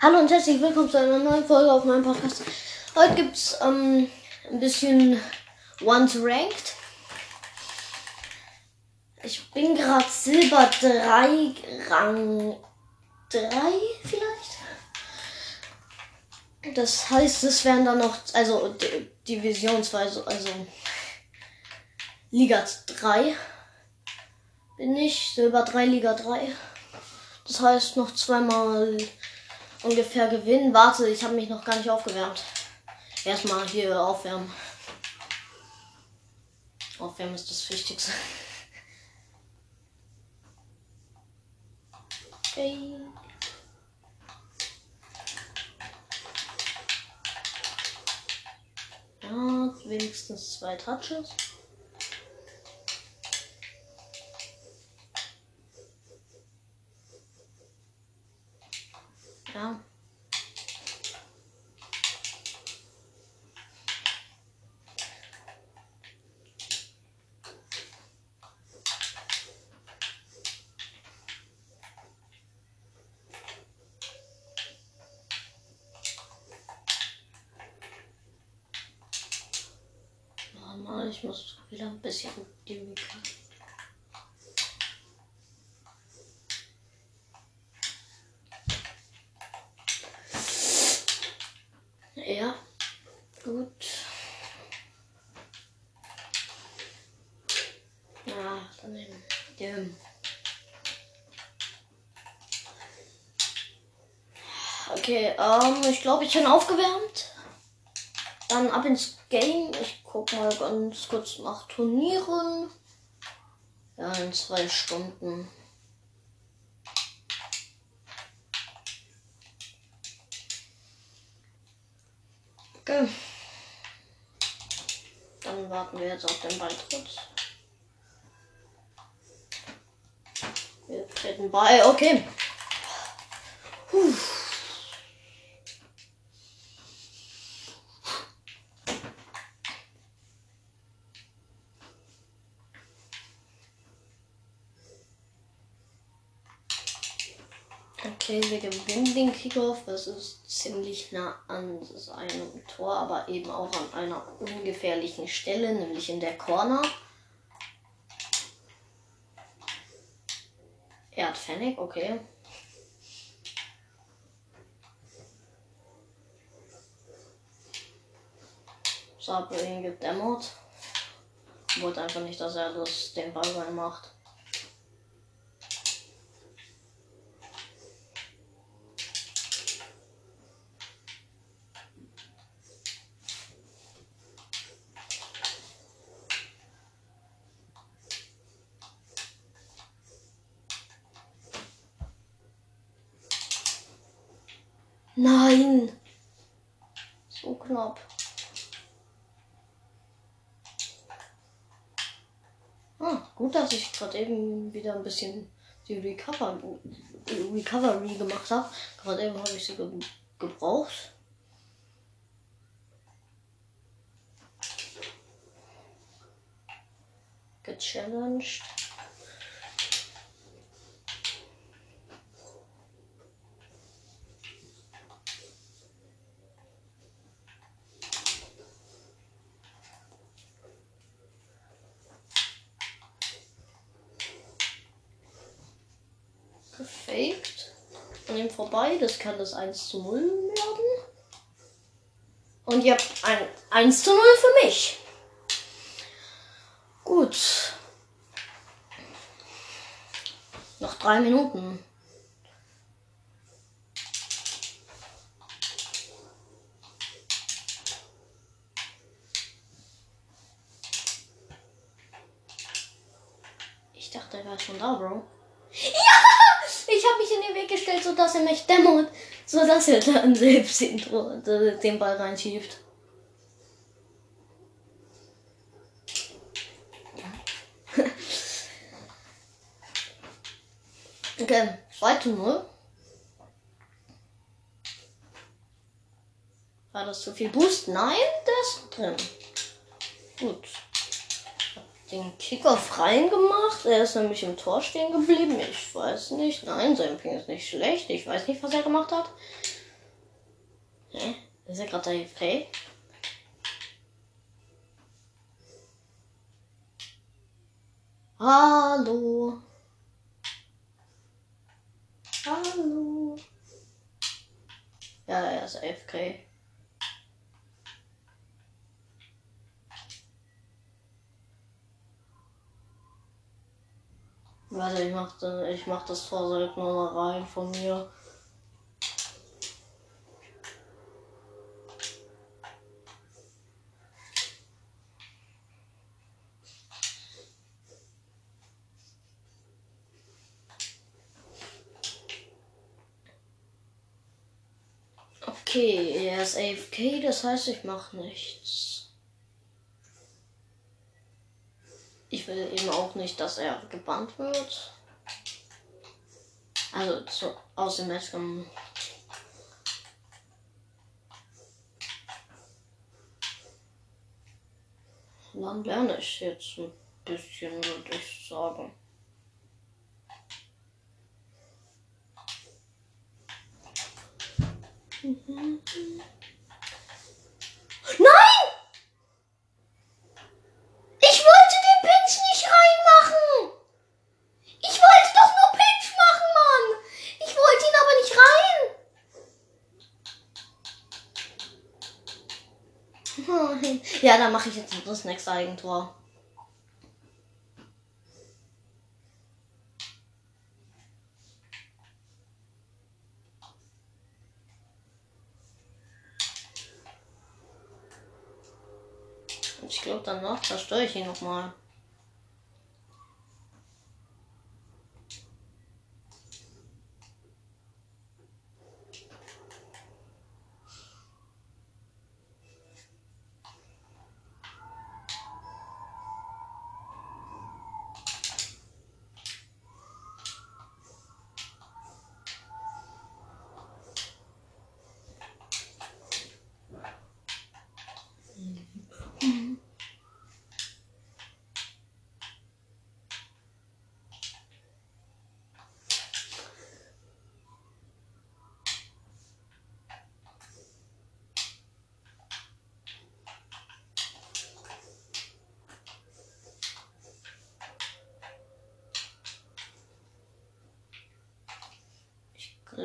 Hallo und herzlich willkommen zu einer neuen Folge auf meinem Podcast. Heute gibt es ähm, ein bisschen Once Ranked. Ich bin gerade Silber 3, Rang 3 vielleicht. Das heißt, es werden dann noch, also divisionsweise, also Liga 3 bin ich, Silber 3, Liga 3. Das heißt, noch zweimal ungefähr gewinnen. Warte, ich habe mich noch gar nicht aufgewärmt. Erstmal hier aufwärmen. Aufwärmen ist das Wichtigste. Okay. Ja, wenigstens zwei Touches. Normal, ich muss wieder ein bisschen die Mikro. Ja, gut. Ja, daneben. Dem. Okay, ich glaube, ich bin aufgewärmt. Dann ab ins Game. Ich guck mal ganz kurz nach Turnieren. Ja, in zwei Stunden. Okay. Dann warten wir jetzt auf den Beitritt. Wir treten bei. Okay. Puh. Okay, wir Kickoff. Das ist ziemlich nah an seinem Tor, aber eben auch an einer ungefährlichen Stelle, nämlich in der Corner. Er hat Fennec, okay. So, habe ihn gedämmert. Wollte einfach nicht, dass er das den Ball reinmacht. Nein! So knapp. Ah, gut, dass ich gerade eben wieder ein bisschen die Recover Recovery gemacht habe. Gerade eben habe ich sie ge gebraucht. Gechallenged. gefaked. An ihm vorbei. Das kann das 1 zu 0 werden. Und ihr habt ein 1 zu 0 für mich. Gut. Noch drei Minuten. Ich dachte, er war schon da, Bro. Ja! Ich habe mich in den Weg gestellt, sodass er mich dämmert. Sodass er dann selbst den, den Ball reinschiebt. okay, 2 zu 0. War das zu viel Boost? Nein, der ist drin. Gut den Kickoff reingemacht. Er ist nämlich im Tor stehen geblieben. Ich weiß nicht. Nein, sein Ping ist nicht schlecht. Ich weiß nicht, was er gemacht hat. Hä? Ist er gerade AFK? Hallo. Hallo. Ja, er ist AFK. Warte, ich mach, ich mach das Tor selten mal rein von mir. Okay, er ist AFK, das heißt, ich mache nichts. Ich will eben auch nicht, dass er gebannt wird. Also zu, aus dem Match kommen. Dann lerne ich jetzt ein bisschen, würde ich sagen. Nein! Ich wollte den Pinch nicht reinmachen! Ich wollte doch nur Pinch machen, Mann! Ich wollte ihn aber nicht rein! Ja, dann mache ich jetzt das nächste Eigentor. Und ich glaube, danach zerstöre ich ihn nochmal.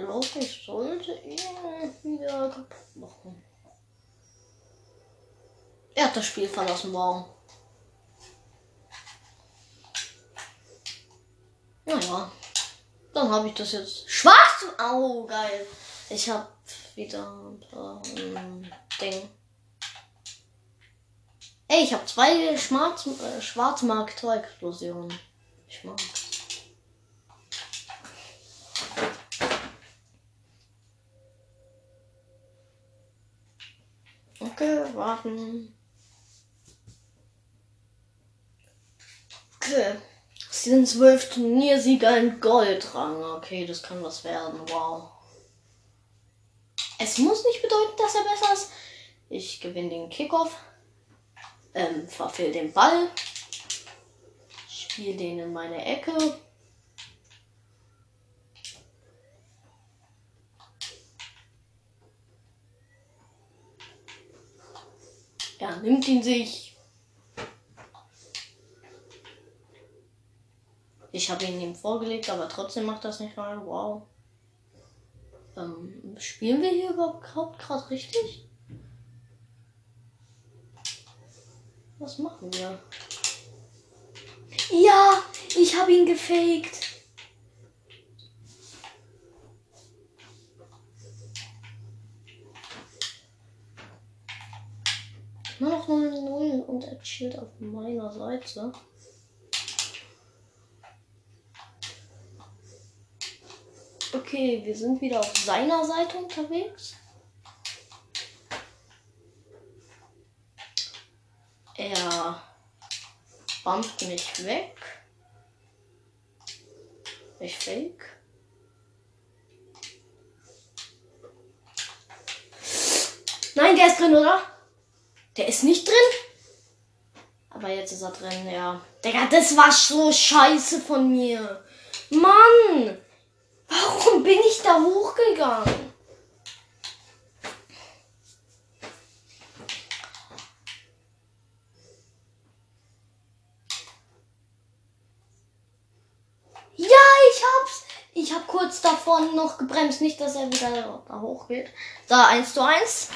Glaube, ich sollte ihn wieder kaputt machen. Er hat das Spiel verlassen, wow. Naja, dann habe ich das jetzt schwarz. Au, geil. Ich habe wieder ein paar ähm, Ding. Ey, ich habe zwei Schwarz, äh, Schwarzmark Tor Explosionen. Ich mag. Okay, warten. Okay. Sie sind zwölf Turniersieger in Goldrang. Okay, das kann was werden. Wow. Es muss nicht bedeuten, dass er besser ist. Ich gewinne den Kickoff. Ähm, verfehl den Ball. Spiel den in meine Ecke. Er nimmt ihn sich. Ich habe ihn ihm vorgelegt, aber trotzdem macht das nicht mal. Wow. Ähm, spielen wir hier überhaupt gerade richtig? Was machen wir? Ja, ich habe ihn gefaked. Noch 0-0 und er chillt auf meiner Seite. Okay, wir sind wieder auf seiner Seite unterwegs. Er bumpt mich weg. Ich fake. Nein, der ist drin, oder? Der ist nicht drin. Aber jetzt ist er drin, ja. Digga, das war so scheiße von mir. Mann! Warum bin ich da hochgegangen? Ja, ich hab's! Ich hab kurz davon noch gebremst. Nicht, dass er wieder da hochgeht. Da, 1 zu 1.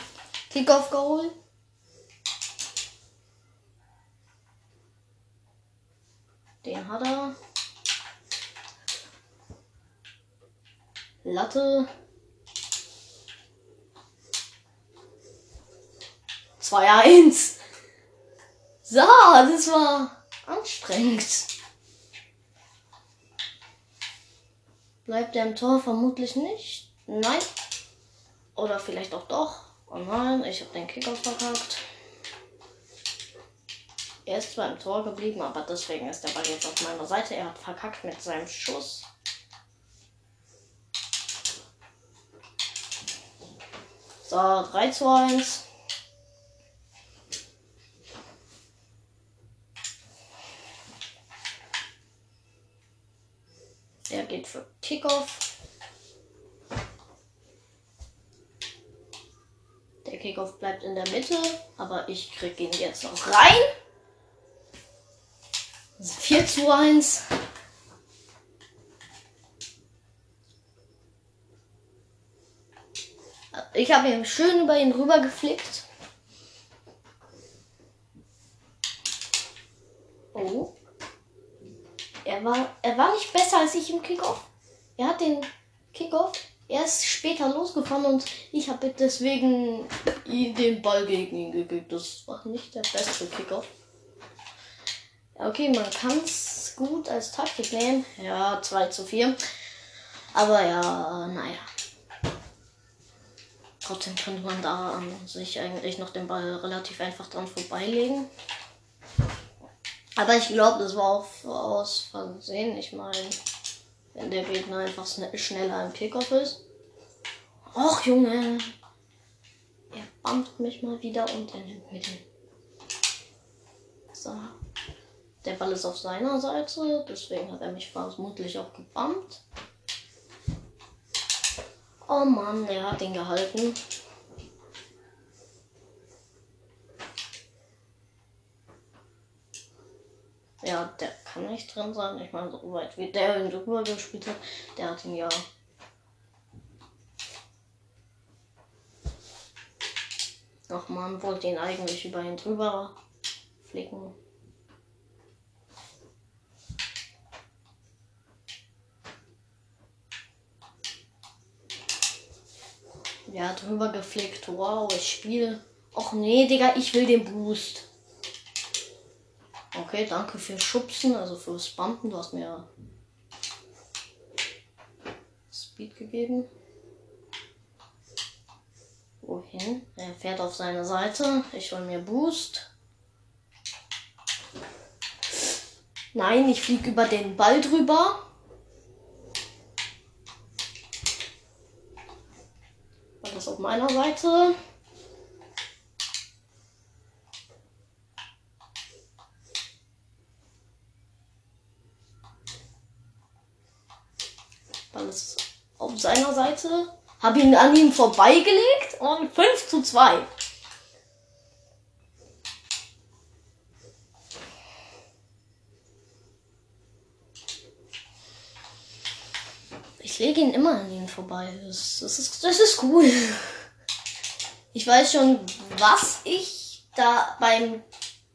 Kickoff geholt. Latte. 2-1. So, das war anstrengend. Bleibt er im Tor? Vermutlich nicht. Nein. Oder vielleicht auch doch. Oh nein, ich habe den Kicker verkackt. Er ist zwar im Tor geblieben, aber deswegen ist der Ball jetzt auf meiner Seite. Er hat verkackt mit seinem Schuss. So, 3 zu 1. Der geht für Kickoff. Der Kickoff bleibt in der Mitte, aber ich krieg ihn jetzt noch rein. 4 zu 1. Ich habe ihn schön über ihn rüber geflickt. Oh. Er war, er war nicht besser als ich im Kickoff. Er hat den Kickoff erst später losgefahren und ich habe deswegen den Ball gegen ihn gekickt. Das war nicht der beste Kickoff. Okay, man kann es gut als Taktik nehmen. Ja, 2 zu 4. Aber ja, naja. Trotzdem könnte man da an sich eigentlich noch den Ball relativ einfach dran vorbeilegen. Aber ich glaube, das war auch aus Versehen. Ich meine, wenn der Gegner einfach schneller im Kickoff ist. Och, Junge. Er bumpt mich mal wieder und er nimmt mir den. So. Der Ball ist auf seiner Seite, deswegen hat er mich vermutlich auch gebumpt. Oh Mann, er hat ihn gehalten. Ja, der kann nicht drin sein. Ich meine, so weit wie der ihn drüber gespielt hat, der hat ihn ja. Ach man, wollte ihn eigentlich über ihn drüber flicken. Ja, drüber geflickt. Wow, ich spiele. Och nee, Digga, ich will den Boost. Okay, danke für Schubsen, also fürs Bumpen. Du hast mir Speed gegeben. Wohin? Er fährt auf seine Seite. Ich hol mir Boost. Nein, ich fliege über den Ball drüber. War das auf meiner Seite? Alles auf seiner Seite. Habe ihn an ihm vorbeigelegt und 5 zu 2. Ihn immer an ihn vorbei. Das, das, ist, das ist cool. Ich weiß schon, was ich da beim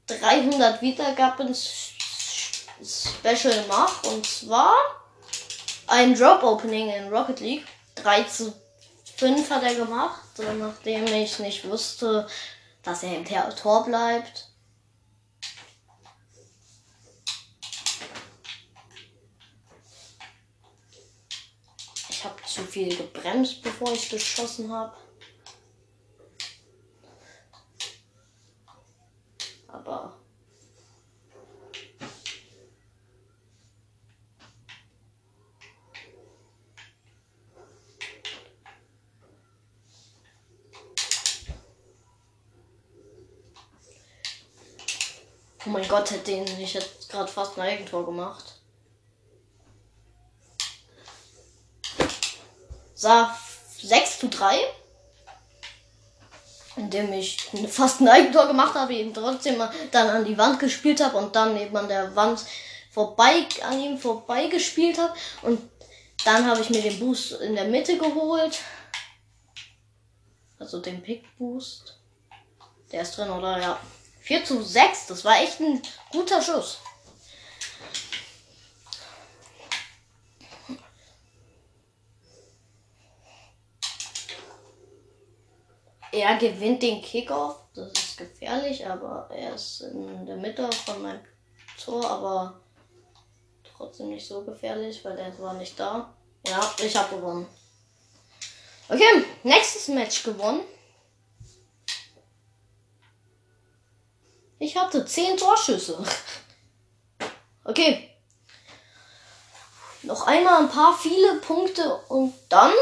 300 Wiedergaben Special mache. Und zwar ein Drop Opening in Rocket League. 3 zu 5 hat er gemacht, nachdem ich nicht wusste, dass er im Tor bleibt. Ich habe zu viel gebremst, bevor ich geschossen habe. Aber Oh mein Gott, hätte ich jetzt gerade fast ein Eigentor gemacht. So, 6 zu 3. Indem ich fast ein Eigentor gemacht habe, ihn trotzdem dann an die Wand gespielt habe und dann eben an der Wand vorbei, an ihm vorbei gespielt habe. Und Dann habe ich mir den Boost in der Mitte geholt. Also den Pick Boost. Der ist drin, oder? Ja. 4 zu 6. Das war echt ein guter Schuss. Er gewinnt den Kickoff. Das ist gefährlich, aber er ist in der Mitte von meinem Tor, aber trotzdem nicht so gefährlich, weil der war nicht da. Ja, ich habe gewonnen. Okay, nächstes Match gewonnen. Ich hatte 10 Torschüsse. Okay. Noch einmal ein paar viele Punkte und dann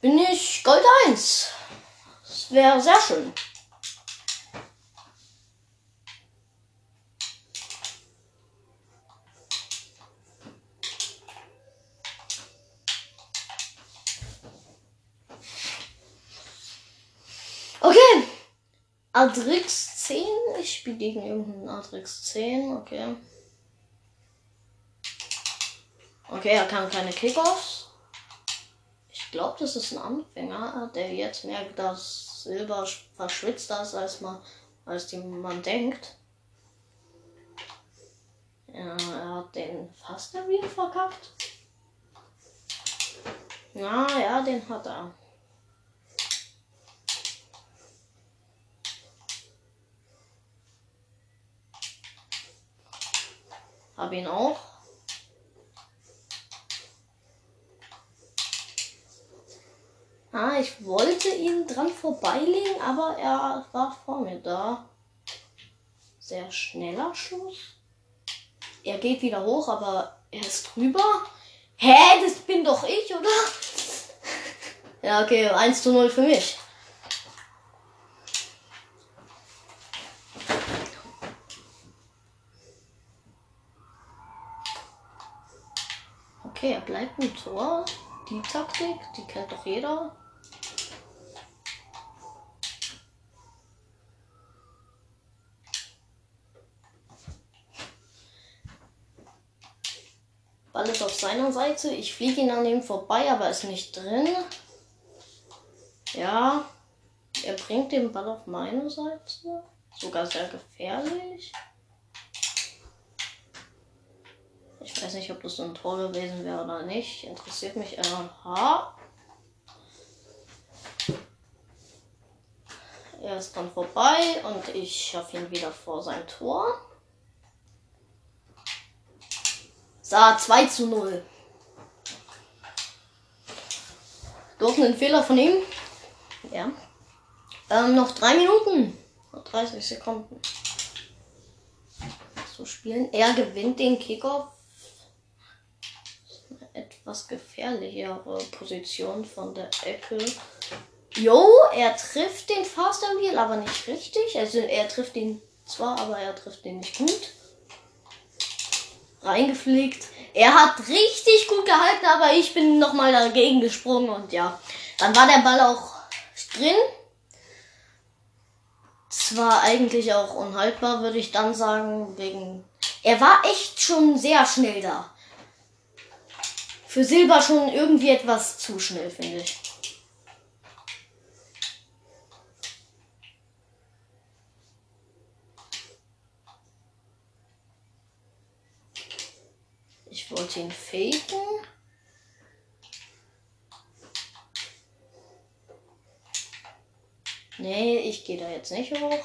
bin ich Gold 1. Das wäre sehr schön. Okay. Adrix 10. Ich spiele gegen irgendeinen Adrix 10. Okay. Okay, er kann keine Kickoffs. Ich glaube, das ist ein Anfänger, der jetzt merkt, dass Silber verschwitzter ist, als man, als man denkt. Ja, er hat den fast wieder verkackt. Ja, ja, den hat er. Hab ihn auch. Ah, ich wollte ihn dran vorbeilegen, aber er war vor mir da. Sehr schneller Schuss. Er geht wieder hoch, aber er ist drüber. Hä, das bin doch ich, oder? ja, okay, 1 zu 0 für mich. Okay, er bleibt im Tor. Die Taktik, die kennt doch jeder. Ball ist auf seiner Seite. Ich fliege ihn an ihm vorbei, aber ist nicht drin. Ja, er bringt den Ball auf meine Seite. Sogar sehr gefährlich. Ich weiß nicht, ob das so ein Tor gewesen wäre oder nicht. Interessiert mich. Aha. Er ist dann vorbei und ich schaffe ihn wieder vor sein Tor. So, 2 zu 0. Durch einen Fehler von ihm. Ja. Ähm, noch 3 Minuten. 30 Sekunden. So spielen. Er gewinnt den Kickoff etwas gefährlichere Position von der Ecke. Jo, er trifft den Fast Wheel, aber nicht richtig. Also er trifft ihn zwar, aber er trifft ihn nicht gut. Reingeflickt. Er hat richtig gut gehalten, aber ich bin nochmal dagegen gesprungen und ja. Dann war der Ball auch drin. Zwar eigentlich auch unhaltbar, würde ich dann sagen, wegen. Er war echt schon sehr schnell da für Silber schon irgendwie etwas zu schnell, finde ich. Ich wollte ihn faken. Nee, ich gehe da jetzt nicht hoch.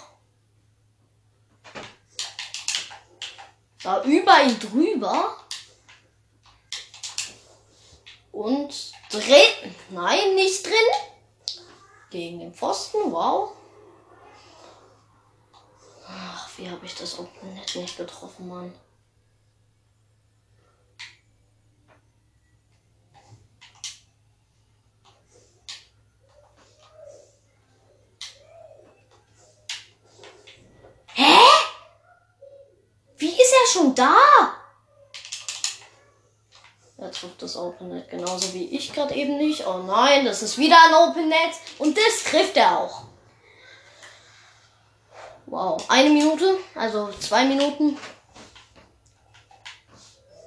War über ihn drüber. Und drin. Nein, nicht drin. Gegen den Pfosten. Wow. Ach, wie habe ich das Open nicht getroffen, Mann. Hä? Wie ist er schon da? Er trifft das Open Net genauso wie ich gerade eben nicht. Oh nein, das ist wieder ein Open Net. Und das trifft er auch. Wow. Eine Minute, also zwei Minuten.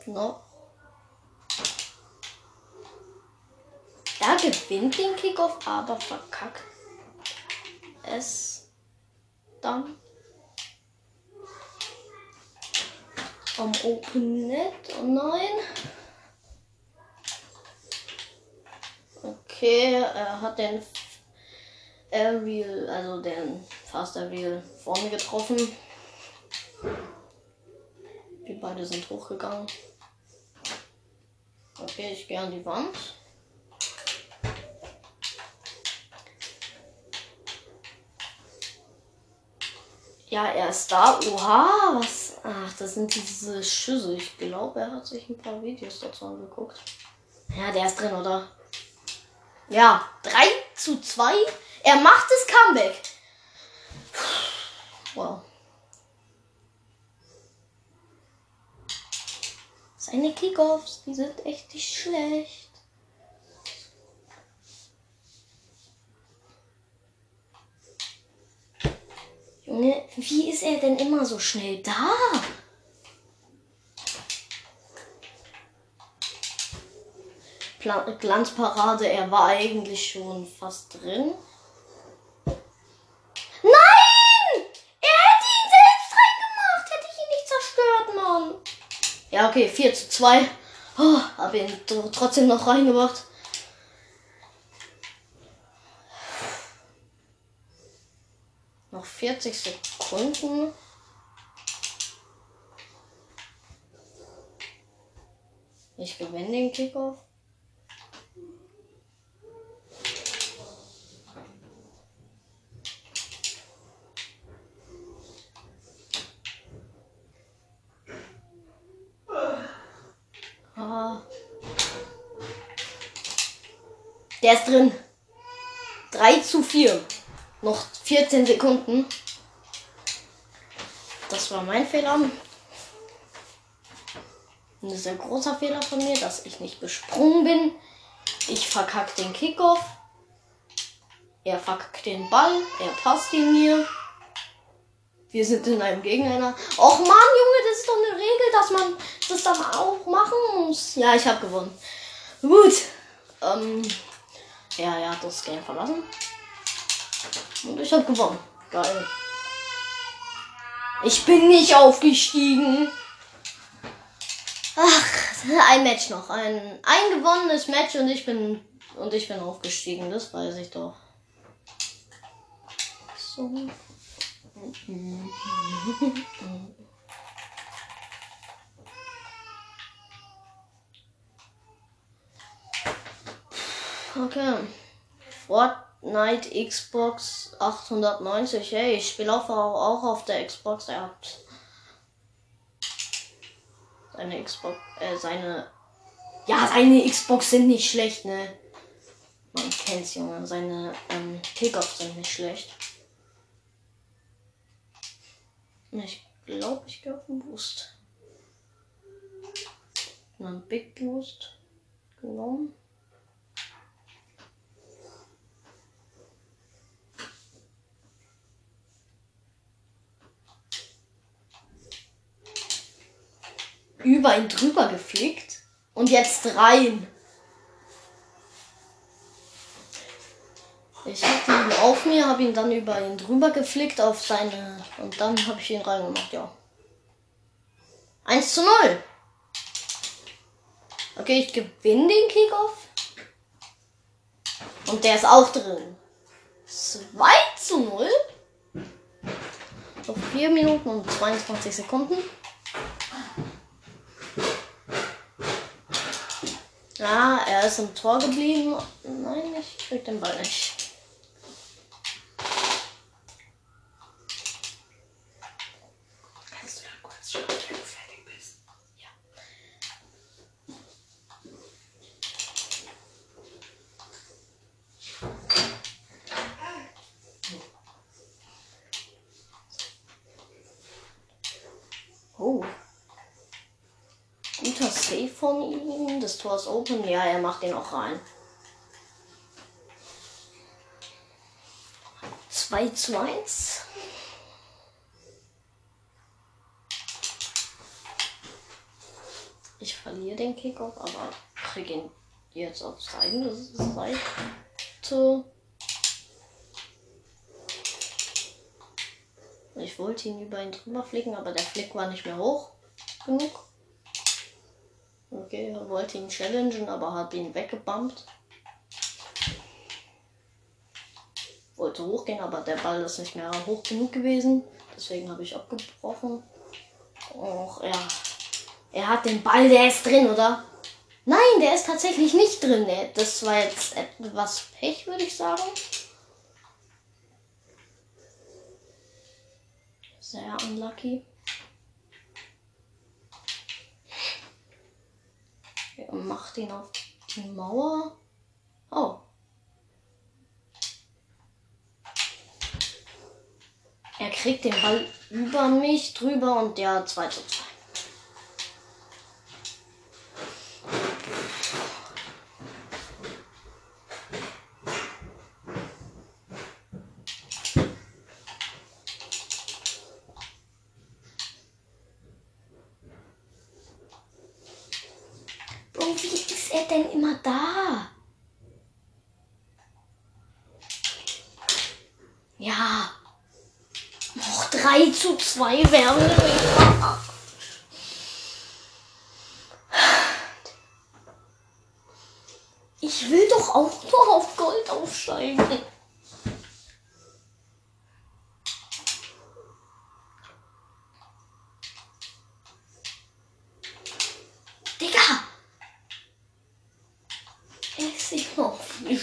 Noch. Er gewinnt den Kickoff, aber verkackt es dann am Open Net. Oh nein. Okay, er hat den Aerial, also den Fast Aerial vorne getroffen. Wir beide sind hochgegangen. Okay, ich gehe an die Wand. Ja, er ist da. Oha, was? Ach, das sind diese Schüsse. Ich glaube, er hat sich ein paar Videos dazu angeguckt. Ja, der ist drin, oder? Ja, 3 zu 2. Er macht das Comeback. Wow. Seine Kickoffs, die sind echt nicht schlecht. Junge, wie ist er denn immer so schnell da? Glanzparade, er war eigentlich schon fast drin. Nein! Er hätte ihn selbst reingemacht, hätte ich ihn nicht zerstört, Mann. Ja, okay, 4 zu 2. Oh, hab ihn trotzdem noch reingemacht. Noch 40 Sekunden. Ich gewinne den Kickoff. Der ist drin. 3 zu 4. Noch 14 Sekunden. Das war mein Fehler. Ein sehr großer Fehler von mir, dass ich nicht gesprungen bin. Ich verkack den Kickoff. Er verkackt den Ball. Er passt ihn mir. Wir sind in einem Gegeneinander. Och man, Junge, das ist doch eine Regel, dass man das dann auch machen muss. Ja, ich habe gewonnen. Gut. Ähm, ja, er hat das Game verlassen. Und ich habe gewonnen. Geil. Ich bin nicht aufgestiegen. Ach, ein Match noch. Ein, ein gewonnenes Match und ich bin und ich bin aufgestiegen. Das weiß ich doch. So. Okay. Fortnite Xbox 890. Hey, ich spiele auch, auch auf der Xbox. Er hat seine Xbox, äh, seine. Ja, seine Xbox sind nicht schlecht, ne? Man kennt's, Junge. Seine ähm, Kickoffs sind nicht schlecht. Ich glaube, ich gehe auf den Boost. Einen Big Boost genommen. Über ihn drüber geflickt. Und jetzt rein. Ich hatte ihn auf mir, habe ihn dann über ihn drüber geflickt auf seine. Und dann habe ich ihn reingemacht, ja. 1 zu 0. Okay, ich gewinne den Kickoff. Und der ist auch drin. 2 zu 0. Noch 4 Minuten und 22 Sekunden. Ja, er ist im Tor geblieben. Nein, ich krieg den Ball nicht. Kannst du da kurz schauen, wenn du fertig bist? Ja. Oh. Guter Save von open. Ja, er macht den auch rein. 2 zu 1. Ich verliere den Kickoff, aber kriege ihn jetzt auf seine Seite. Ich wollte ihn über ihn drüber flicken, aber der Flick war nicht mehr hoch genug. Er wollte ihn challengen, aber hat ihn weggebumpt. Wollte hochgehen, aber der Ball ist nicht mehr hoch genug gewesen. Deswegen habe ich abgebrochen. Och, ja. Er hat den Ball, der ist drin, oder? Nein, der ist tatsächlich nicht drin. Das war jetzt etwas Pech, würde ich sagen. Sehr unlucky. Er macht ihn auf die Mauer. Oh. Er kriegt den Ball über mich drüber und der 2 zu 2. Bro, wie ist er denn immer da? Ja. Noch 3 zu 2 wären. Ich will doch auch nur auf Gold aufsteigen. Digga! Er ist immer viel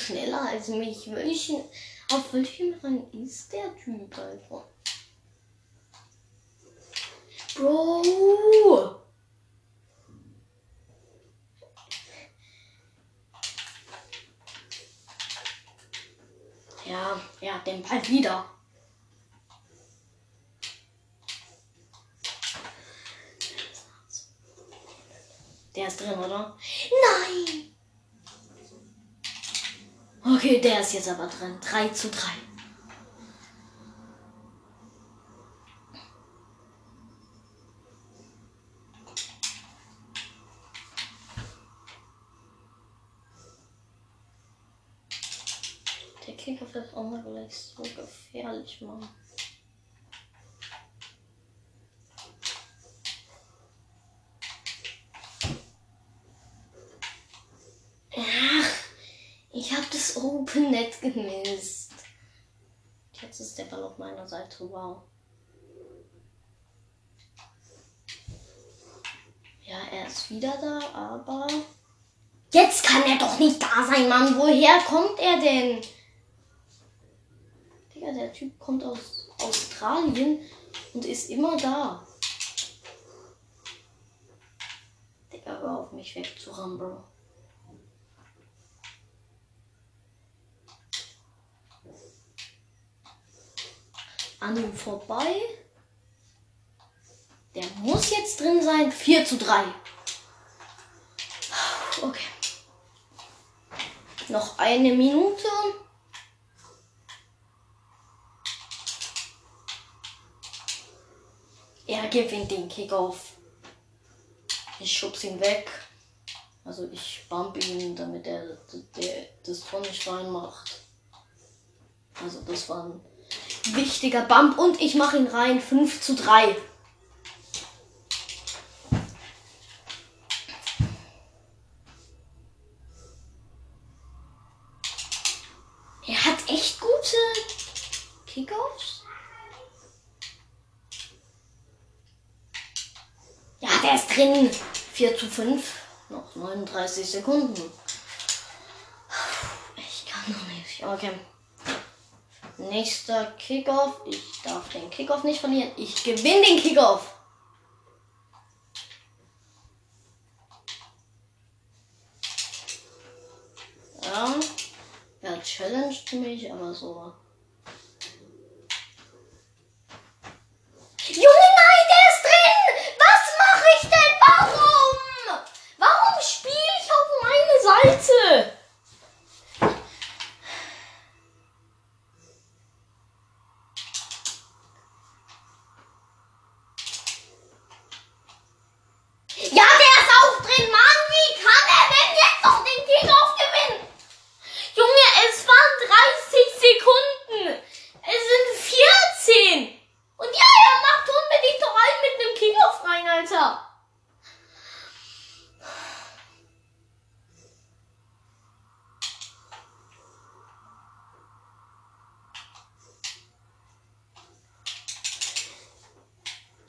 mich. Welchen, auf welchem Rang ist der Typ einfach? Bro! Ja, hat den Ball wieder. Der ist drin, oder? Nein! Okay, der ist jetzt aber drin. 3 zu 3. Der Kicker wird auch mal gleich so gefährlich, Mann. Ach, ich habe das Open Net gemisst. Jetzt ist der Ball auf meiner Seite. Wow. Ja, er ist wieder da, aber. Jetzt kann er doch nicht da sein, Mann. Woher kommt er denn? Digga, der Typ kommt aus Australien und ist immer da. Digga, hör auf mich wegzurammen, Bro. An ihm vorbei. Der muss jetzt drin sein. 4 zu 3. Okay. Noch eine Minute. Er gewinnt den Kickoff. Ich schub's ihn weg. Also ich bump ihn, damit er der, das Tor nicht reinmacht. Also das war ein wichtiger Bump und ich mache ihn rein. 5 zu 3. Er hat echt gute Kickoffs. Ja, der ist drin. 4 zu 5. Noch 39 Sekunden. Ich kann noch nicht. Okay. Nächster Kickoff. Ich darf den Kickoff nicht verlieren. Ich gewinne den Kickoff. Ja. Er challenged mich, aber so. Junge, nein, der ist drin! Was mache ich denn? Warum? Warum spiele ich auf meine Seite? Ja, der ist auch drin, Mann! Wie kann er denn jetzt noch den Kick auf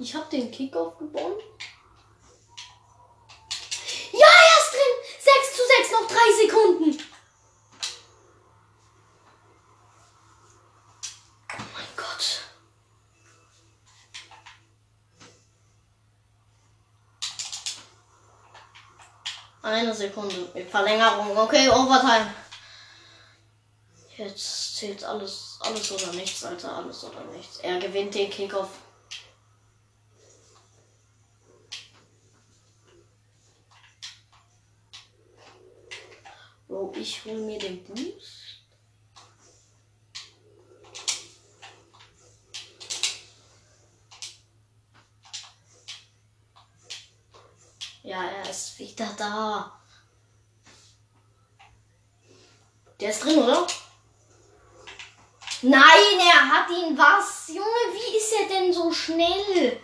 Ich Kickoff gewonnen. Ja, er ist drin. 6 zu 6, noch 3 Sekunden. Oh mein Gott. Eine Sekunde. Mit Verlängerung. Okay, Overtime. Jetzt zählt alles, alles oder nichts, Alter. Alles oder nichts. Er gewinnt den Kickoff. Bro, ich hol mir den Boost. Ja, er ist wieder da. Der ist drin, oder? Nein, er hat ihn was? Junge, wie ist er denn so schnell?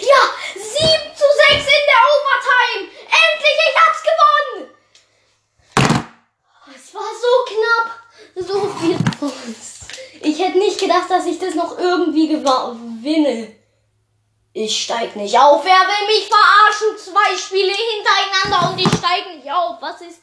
Ja, 7 zu 6 in der Overtime. Endlich, ich hab's gewonnen. Es war so knapp. So viel Points. Ich hätte nicht gedacht, dass ich das noch irgendwie gewinne. Ich steig nicht auf. Wer will mich verarschen? Zwei Spiele hintereinander und ich steig nicht auf. Was ist das?